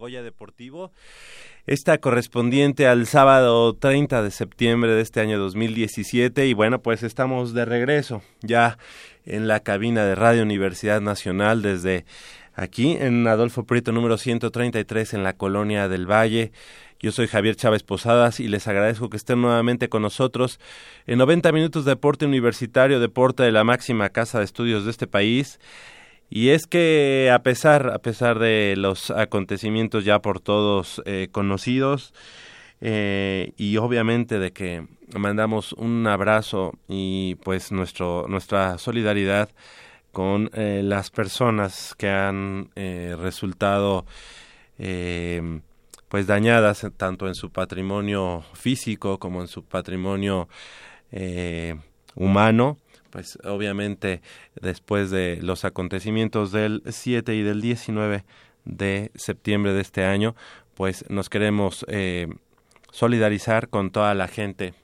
Goya Deportivo, esta correspondiente al sábado 30 de septiembre de este año 2017 y bueno, pues estamos de regreso ya en la cabina de Radio Universidad Nacional desde aquí en Adolfo Prieto número 133 en la colonia del Valle. Yo soy Javier Chávez Posadas y les agradezco que estén nuevamente con nosotros en 90 minutos de deporte universitario, deporte de la máxima casa de estudios de este país. Y es que a pesar, a pesar de los acontecimientos ya por todos eh, conocidos, eh, y obviamente de que mandamos un abrazo y pues nuestro, nuestra solidaridad con eh, las personas que han resultado pues dañadas tanto en su patrimonio físico como en su patrimonio humano pues obviamente después de los acontecimientos del 7 y del 19 de septiembre de este año, pues nos queremos eh, solidarizar con toda la gente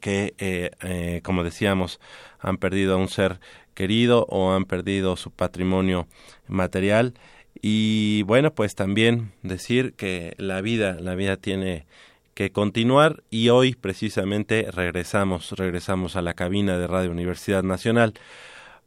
que, eh, eh, como decíamos, han perdido a un ser querido o han perdido su patrimonio material. Y bueno, pues también decir que la vida, la vida tiene que continuar y hoy precisamente regresamos, regresamos a la cabina de Radio Universidad Nacional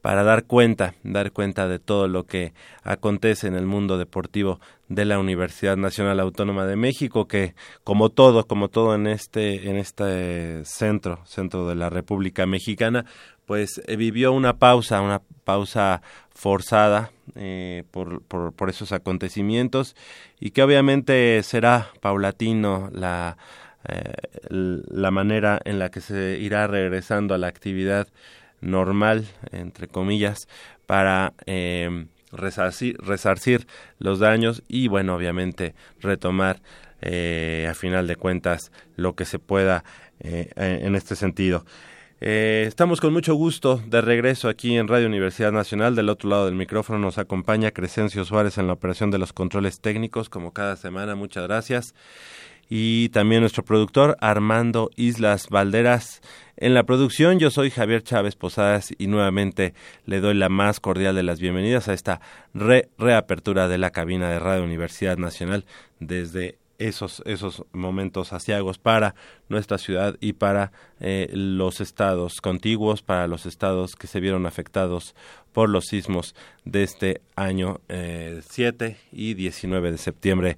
para dar cuenta, dar cuenta de todo lo que acontece en el mundo deportivo de la Universidad Nacional Autónoma de México, que como todo, como todo en este, en este centro, centro de la República Mexicana, pues eh, vivió una pausa, una pausa forzada eh, por, por, por, esos acontecimientos y que obviamente será paulatino la, eh, la manera en la que se irá regresando a la actividad normal, entre comillas, para eh, resarcir, los daños y, bueno, obviamente retomar eh, a final de cuentas lo que se pueda eh, en este sentido. Eh, estamos con mucho gusto de regreso aquí en Radio Universidad Nacional. Del otro lado del micrófono nos acompaña Crescencio Suárez en la operación de los controles técnicos, como cada semana. Muchas gracias. Y también nuestro productor Armando Islas Valderas en la producción. Yo soy Javier Chávez Posadas y nuevamente le doy la más cordial de las bienvenidas a esta reapertura de la cabina de Radio Universidad Nacional desde esos, esos momentos asiagos para nuestra ciudad y para eh, los estados contiguos, para los estados que se vieron afectados por los sismos de este año eh, 7 y 19 de septiembre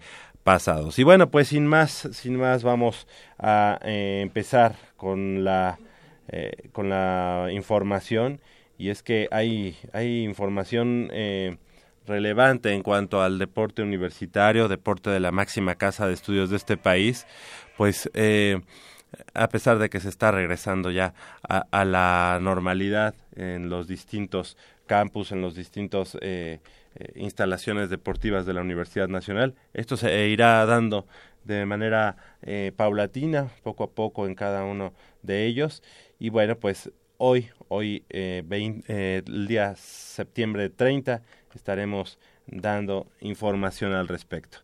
pasados. Y bueno, pues sin más, sin más vamos a eh, empezar con la, eh, con la información y es que hay, hay información eh, relevante en cuanto al deporte universitario, deporte de la máxima casa de estudios de este país, pues eh, a pesar de que se está regresando ya a, la normalidad en los distintos campus, en los distintos eh, eh, instalaciones deportivas de la Universidad Nacional, esto se irá dando de manera paulatina, poco a poco en cada uno de ellos. Y bueno, pues hoy, hoy, el día septiembre 30, estaremos dando información al respecto.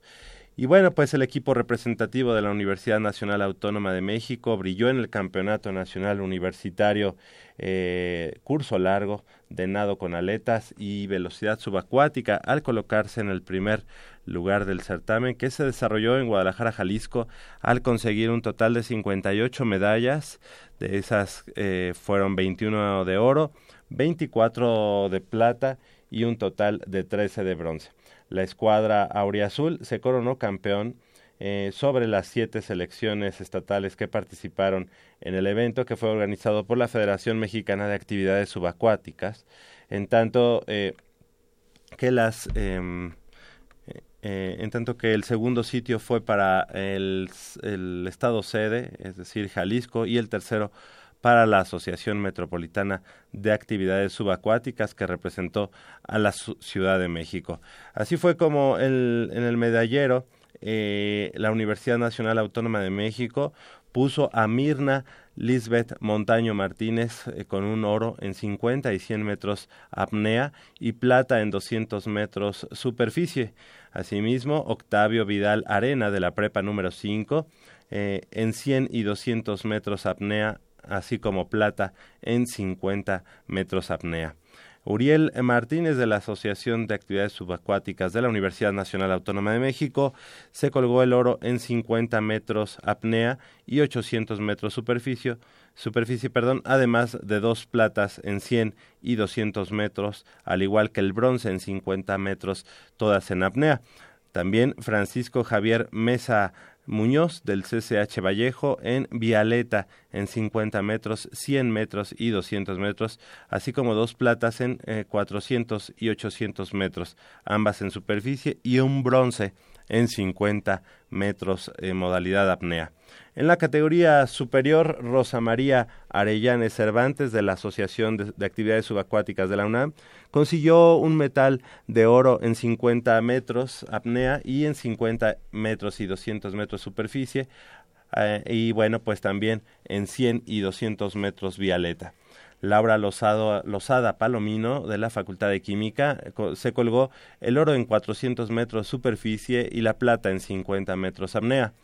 Y bueno, pues el equipo representativo de la Universidad Nacional Autónoma de México brilló en el Campeonato Nacional Universitario eh, curso largo de nado con aletas y velocidad subacuática al colocarse en el primer lugar del certamen que se desarrolló en Guadalajara, Jalisco, al conseguir un total de 58 medallas. De esas eh, fueron 21 de oro, 24 de plata y un total de 13 de bronce. La escuadra auriazul. Se coronó campeón eh, sobre las siete selecciones estatales que participaron en el evento que fue organizado por la Federación Mexicana de Actividades Subacuáticas, en tanto eh, que las em, eh, en tanto que el segundo sitio fue para el, el estado sede, es decir, Jalisco, y el tercero para la Asociación Metropolitana de Actividades Subacuáticas que representó a la Ciudad de México. Así fue como en el medallero eh, la Universidad Nacional Autónoma de México puso a Mirna Lisbeth Montaño Martínez eh, con un oro en 50 y 100 metros apnea y plata en 200 metros superficie. Asimismo, Octavio Vidal Arena de la prepa número 5 eh, en 100 y 200 metros apnea, así como plata en 50 metros apnea. Uriel Martínez de la Asociación de Actividades Subacuáticas de la Universidad Nacional Autónoma de México se colgó el oro en 50 metros apnea y 800 metros superficie, superficie perdón, además de dos platas en 100 y 200 metros, al igual que el bronce en 50 metros, todas en apnea. También Francisco Javier Mesa Muñoz del CCH Vallejo en Vialeta en 50 metros, 100 metros y 200 metros, así como dos platas en 400 eh, y 800 metros, ambas en superficie, y un bronce en 50 metros en modalidad apnea. En la categoría superior, Rosa María Arellanes Cervantes de la Asociación de, Actividades Subacuáticas de la UNAM consiguió un metal de oro en 50 metros apnea y en 50 metros y 200 metros superficie eh, y bueno, pues también en 100 y 200 metros vialeta. Laura Lozada Palomino de la Facultad de Química se colgó el oro en 400 metros superficie y la plata en 50 metros apnea.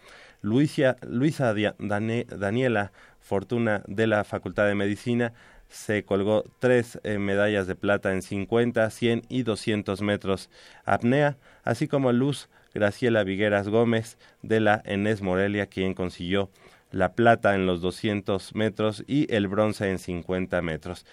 Luisa, Luisa Daniela Fortuna de la Facultad de Medicina se colgó tres eh, medallas de plata en 50, 100 y 200 metros apnea, así como Luz Graciela Vigueras Gómez de la Enes Morelia, quien consiguió la plata en los 200 metros y el bronce en 50 metros.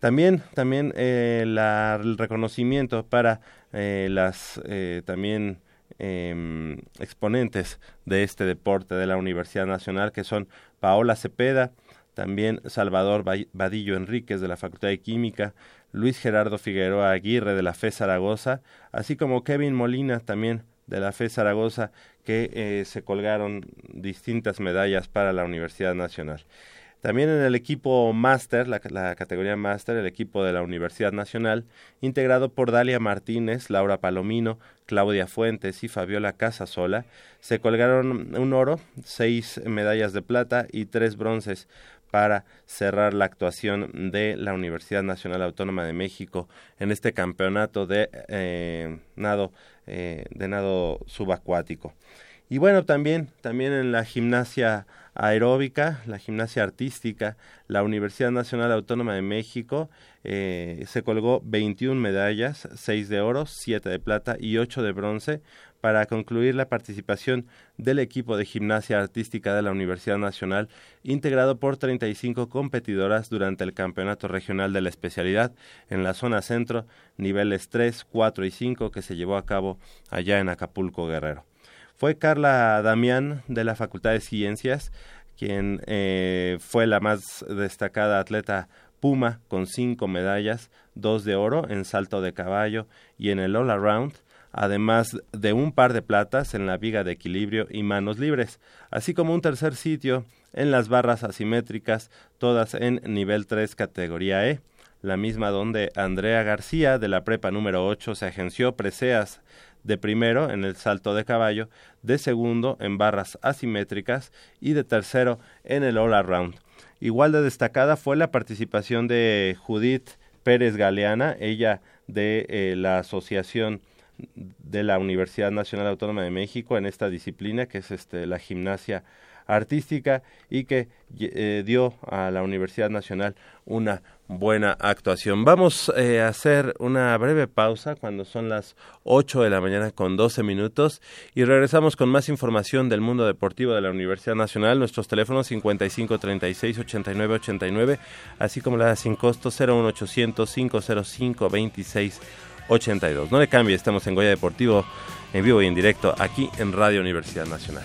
También, también eh, el reconocimiento para eh, las también Em, exponentes de este deporte de la Universidad Nacional, que son Paola Cepeda, también Salvador Vadillo Enríquez de la Facultad de Química, Luis Gerardo Figueroa Aguirre de la FE Zaragoza, así como Kevin Molina también de la FE Zaragoza, que eh, se colgaron distintas medallas para la Universidad Nacional. También en el equipo máster, la, categoría máster, el equipo de la Universidad Nacional, integrado por Dalia Martínez, Laura Palomino, Claudia Fuentes y Fabiola Casasola, se colgaron un oro, seis medallas de plata y tres bronces para cerrar la actuación de la Universidad Nacional Autónoma de México en este campeonato de eh, nado eh, de nado subacuático. Y bueno, también, también en la gimnasia aeróbica, la gimnasia artística, la Universidad Nacional Autónoma de México eh, se colgó 21 medallas, 6 de oro, 7 de plata y 8 de bronce para concluir la participación del equipo de gimnasia artística de la Universidad Nacional, integrado por 35 competidoras durante el Campeonato Regional de la Especialidad en la zona centro, niveles 3, 4 y 5 que se llevó a cabo allá en Acapulco Guerrero. Fue Carla Damián de la Facultad de Ciencias quien eh, fue la más destacada atleta Puma con cinco medallas, dos de oro en salto de caballo y en el all around, además de un par de platas en la viga de equilibrio y manos libres, así como un tercer sitio en las barras asimétricas, todas en nivel 3 categoría E la misma donde Andrea García de la prepa número 8 se agenció preseas de primero en el salto de caballo, de segundo en barras asimétricas y de tercero en el all around. Igual de destacada fue la participación de Judith Pérez Galeana, ella de eh, la Asociación de la Universidad Nacional Autónoma de México en esta disciplina que es este, la gimnasia artística y que eh, dio a la Universidad Nacional una buena actuación. Vamos eh, a hacer una breve pausa cuando son las 8 de la mañana con 12 minutos y regresamos con más información del mundo deportivo de la Universidad Nacional. Nuestros teléfonos 55 36 89 89, así como la sin costo 01800 505 26 82. No le cambie, estamos en Goya Deportivo en vivo y en directo aquí en Radio Universidad Nacional.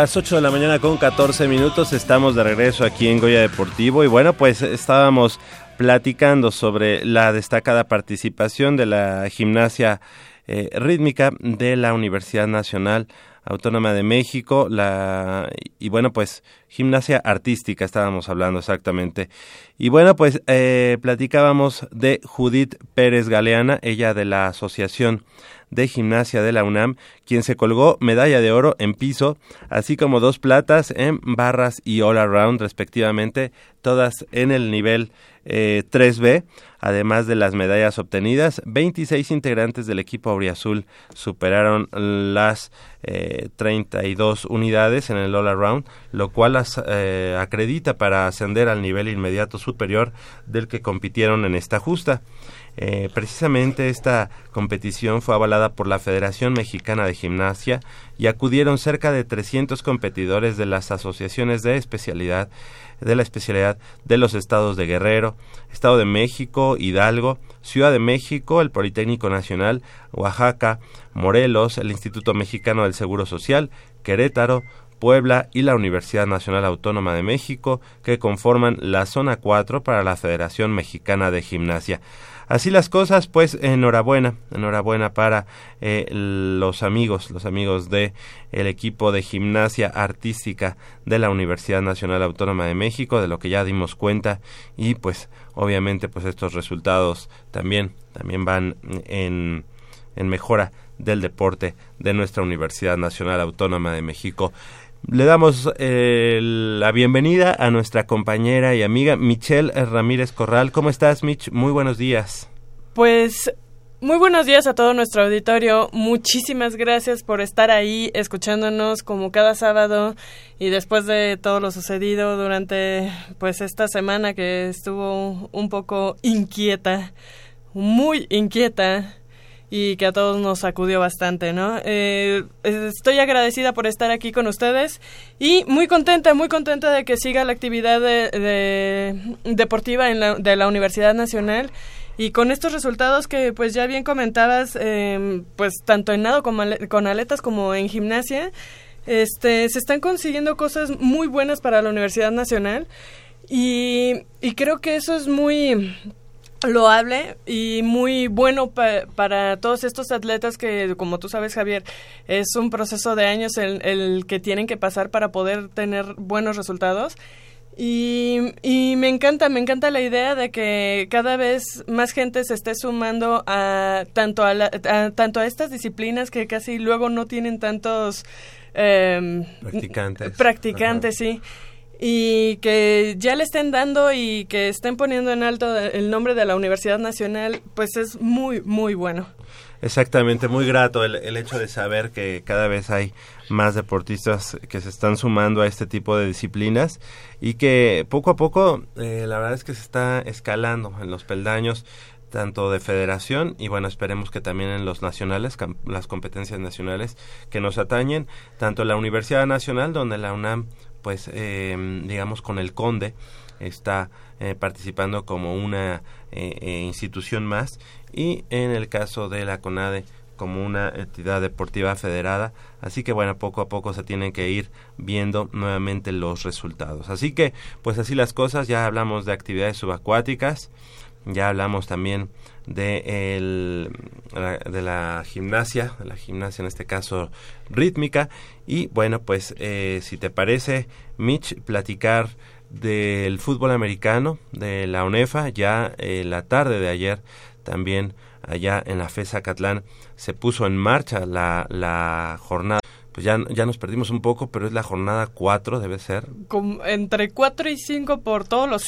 Las 8 de la mañana con 14 minutos estamos de regreso aquí en Goya Deportivo y bueno pues estábamos platicando sobre la destacada participación de la gimnasia eh, rítmica de la Universidad Nacional Autónoma de México, la y bueno pues gimnasia artística estábamos hablando exactamente. Y bueno pues eh, platicábamos de Judith Pérez Galeana, ella de la Asociación de Gimnasia de la UNAM, quien se colgó medalla de oro en piso, así como dos platas en barras y all around respectivamente, todas en el nivel 3B. Eh, Además de las medallas obtenidas, 26 integrantes del equipo auriazul superaron las 32 eh, unidades en el all around, lo cual las eh, acredita para ascender al nivel inmediato superior del que compitieron en esta justa. Precisamente esta competición fue avalada por la Federación Mexicana de Gimnasia y acudieron cerca de 300 competidores de las asociaciones de especialidad de la especialidad de los estados de Guerrero, Estado de México, Hidalgo, Ciudad de México, el Politécnico Nacional, Oaxaca, Morelos, el Instituto Mexicano del Seguro Social, Querétaro, Puebla y la Universidad Nacional Autónoma de México, que conforman la zona 4 para la Federación Mexicana de Gimnasia. Así las cosas, pues enhorabuena, enhorabuena para eh, los amigos, los amigos de el equipo de gimnasia artística de la Universidad Nacional Autónoma de México, de lo que ya dimos cuenta y pues obviamente pues estos resultados también también van en, en mejora del deporte de nuestra Universidad Nacional Autónoma de México. Le damos eh, la bienvenida a nuestra compañera y amiga Michelle Ramírez Corral. ¿Cómo estás, Mich? Muy buenos días. Pues muy buenos días a todo nuestro auditorio. Muchísimas gracias por estar ahí escuchándonos como cada sábado y después de todo lo sucedido durante pues esta semana que estuvo un poco inquieta, muy inquieta y que a todos nos sacudió bastante, ¿no? Eh, estoy agradecida por estar aquí con ustedes y muy contenta, muy contenta de que siga la actividad de, deportiva en la, de la Universidad Nacional y con estos resultados que pues ya bien comentabas, eh, pues tanto en nado como con aletas como en gimnasia, este, se están consiguiendo cosas muy buenas para la Universidad Nacional y, y creo que eso es muy loable y muy bueno para todos estos atletas que, como tú sabes, Javier, es un proceso de años el, el, que tienen que pasar para poder tener buenos resultados. Y, y, me encanta, me encanta la idea de que cada vez más gente se esté sumando a tanto a, tanto a estas disciplinas que casi luego no tienen tantos em, practicantes. Practicantes, sí y que ya le estén dando y que estén poniendo en alto el nombre de la Universidad Nacional, pues es muy, muy bueno. Exactamente, muy grato el, el, hecho de saber que cada vez hay más deportistas que se están sumando a este tipo de disciplinas y que poco a poco eh, la verdad es que se está escalando en los peldaños tanto de federación y bueno, esperemos que también en los nacionales, las competencias nacionales que nos atañen, tanto la Universidad Nacional, donde la UNAM, pues eh, digamos con el CONDE, está eh, participando como una eh, institución más y en el caso de la CONADE como una entidad deportiva federada. Así que bueno, poco a poco se tienen que ir viendo nuevamente los resultados. Así que pues así las cosas, ya hablamos de actividades subacuáticas, ya hablamos también de, el, de la gimnasia, de la gimnasia en este caso rítmica. Y bueno, pues eh, si te parece, Mitch, platicar del fútbol americano, de la UNEFA, ya eh, la tarde de ayer también allá en la FESA Catlán se puso en marcha la, la jornada. Pues ya, ya nos perdimos un poco, pero es la jornada 4, debe ser. entre 4 y 5 por todos los